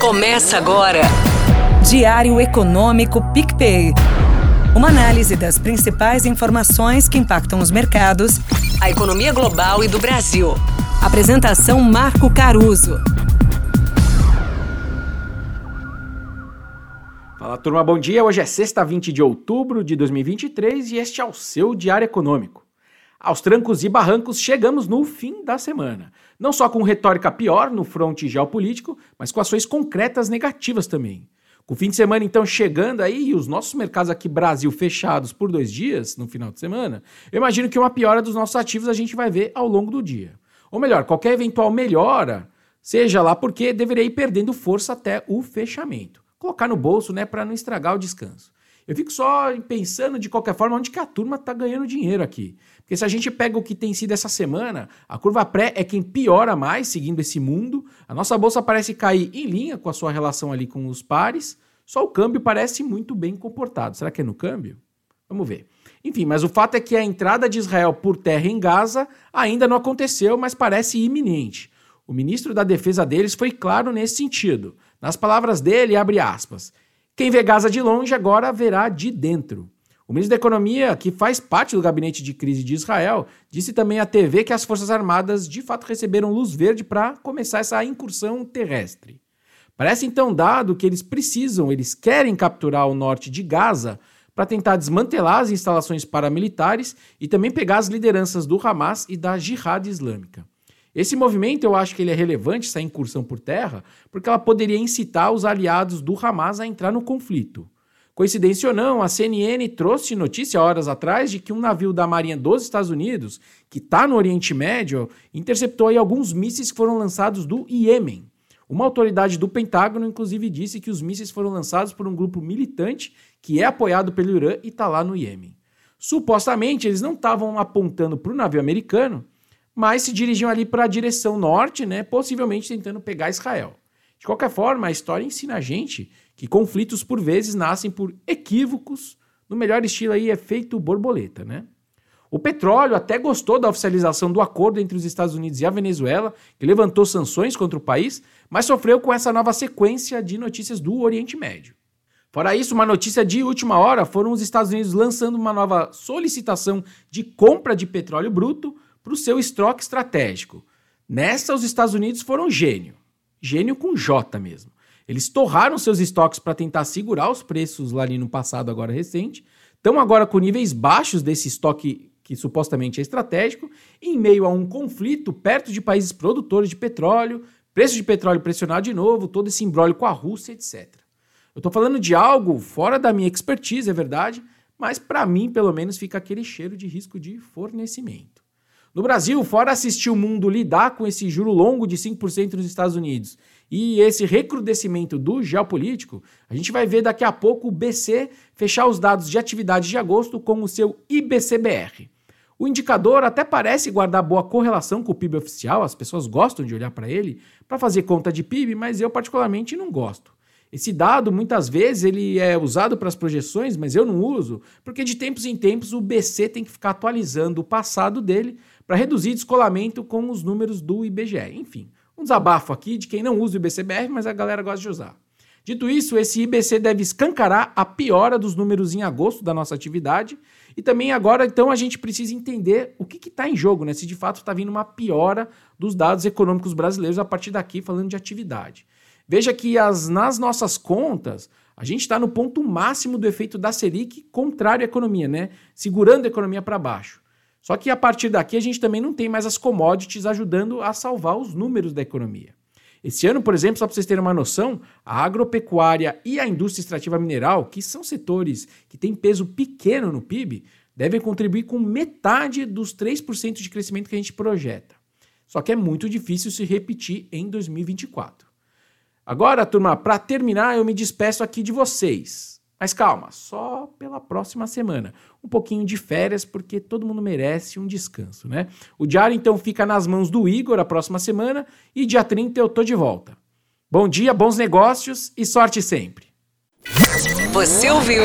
Começa agora. Diário Econômico PicPay. Uma análise das principais informações que impactam os mercados, a economia global e do Brasil. Apresentação Marco Caruso. Fala turma, bom dia. Hoje é sexta, 20 de outubro de 2023 e este é o seu Diário Econômico. Aos trancos e barrancos, chegamos no fim da semana. Não só com retórica pior no fronte geopolítico, mas com ações concretas negativas também. Com o fim de semana, então, chegando aí e os nossos mercados aqui Brasil fechados por dois dias no final de semana, eu imagino que uma piora dos nossos ativos a gente vai ver ao longo do dia. Ou melhor, qualquer eventual melhora, seja lá porque deveria ir perdendo força até o fechamento. Colocar no bolso, né, para não estragar o descanso. Eu fico só pensando de qualquer forma onde que a turma está ganhando dinheiro aqui. Porque se a gente pega o que tem sido essa semana, a curva pré é quem piora mais seguindo esse mundo. A nossa bolsa parece cair em linha com a sua relação ali com os pares. Só o câmbio parece muito bem comportado. Será que é no câmbio? Vamos ver. Enfim, mas o fato é que a entrada de Israel por terra em Gaza ainda não aconteceu, mas parece iminente. O ministro da defesa deles foi claro nesse sentido. Nas palavras dele, abre aspas. Quem vê Gaza de longe agora verá de dentro. O ministro da Economia, que faz parte do gabinete de crise de Israel, disse também à TV que as Forças Armadas de fato receberam luz verde para começar essa incursão terrestre. Parece então dado que eles precisam, eles querem capturar o norte de Gaza para tentar desmantelar as instalações paramilitares e também pegar as lideranças do Hamas e da Jihad Islâmica. Esse movimento eu acho que ele é relevante, essa incursão por terra, porque ela poderia incitar os aliados do Hamas a entrar no conflito. Coincidência ou não, a CNN trouxe notícia horas atrás de que um navio da Marinha dos Estados Unidos, que está no Oriente Médio, interceptou alguns mísseis que foram lançados do Iêmen. Uma autoridade do Pentágono, inclusive, disse que os mísseis foram lançados por um grupo militante que é apoiado pelo Irã e está lá no Iêmen. Supostamente, eles não estavam apontando para o navio americano, mas se dirigiam ali para a direção norte, né, possivelmente tentando pegar Israel. De qualquer forma, a história ensina a gente que conflitos por vezes nascem por equívocos, no melhor estilo aí efeito borboleta, né? O petróleo até gostou da oficialização do acordo entre os Estados Unidos e a Venezuela, que levantou sanções contra o país, mas sofreu com essa nova sequência de notícias do Oriente Médio. Fora isso, uma notícia de última hora foram os Estados Unidos lançando uma nova solicitação de compra de petróleo bruto para o seu estoque estratégico. Nessa, os Estados Unidos foram gênio. Gênio com J mesmo. Eles torraram seus estoques para tentar segurar os preços lá ali no passado, agora recente. Estão agora com níveis baixos desse estoque que supostamente é estratégico, em meio a um conflito perto de países produtores de petróleo, preço de petróleo pressionado de novo, todo esse embrólio com a Rússia, etc. Eu estou falando de algo fora da minha expertise, é verdade, mas para mim, pelo menos, fica aquele cheiro de risco de fornecimento. No Brasil, fora assistir o mundo lidar com esse juro longo de 5% nos Estados Unidos e esse recrudescimento do geopolítico, a gente vai ver daqui a pouco o BC fechar os dados de atividade de agosto com o seu IBCBR. O indicador até parece guardar boa correlação com o PIB oficial, as pessoas gostam de olhar para ele para fazer conta de PIB, mas eu particularmente não gosto. Esse dado, muitas vezes, ele é usado para as projeções, mas eu não uso, porque de tempos em tempos o BC tem que ficar atualizando o passado dele para reduzir descolamento com os números do IBGE. Enfim, um desabafo aqui de quem não usa o IBCBR, mas a galera gosta de usar. Dito isso, esse IBC deve escancarar a piora dos números em agosto da nossa atividade e também agora, então, a gente precisa entender o que está em jogo, né? Se de fato está vindo uma piora dos dados econômicos brasileiros a partir daqui, falando de atividade. Veja que as, nas nossas contas, a gente está no ponto máximo do efeito da Selic contrário à economia, né? Segurando a economia para baixo. Só que a partir daqui a gente também não tem mais as commodities ajudando a salvar os números da economia. Esse ano, por exemplo, só para vocês terem uma noção, a agropecuária e a indústria extrativa mineral, que são setores que têm peso pequeno no PIB, devem contribuir com metade dos 3% de crescimento que a gente projeta. Só que é muito difícil se repetir em 2024. Agora, turma, para terminar, eu me despeço aqui de vocês. Mas calma, só pela próxima semana. Um pouquinho de férias, porque todo mundo merece um descanso, né? O diário então fica nas mãos do Igor a próxima semana e dia 30 eu tô de volta. Bom dia, bons negócios e sorte sempre. Você ouviu?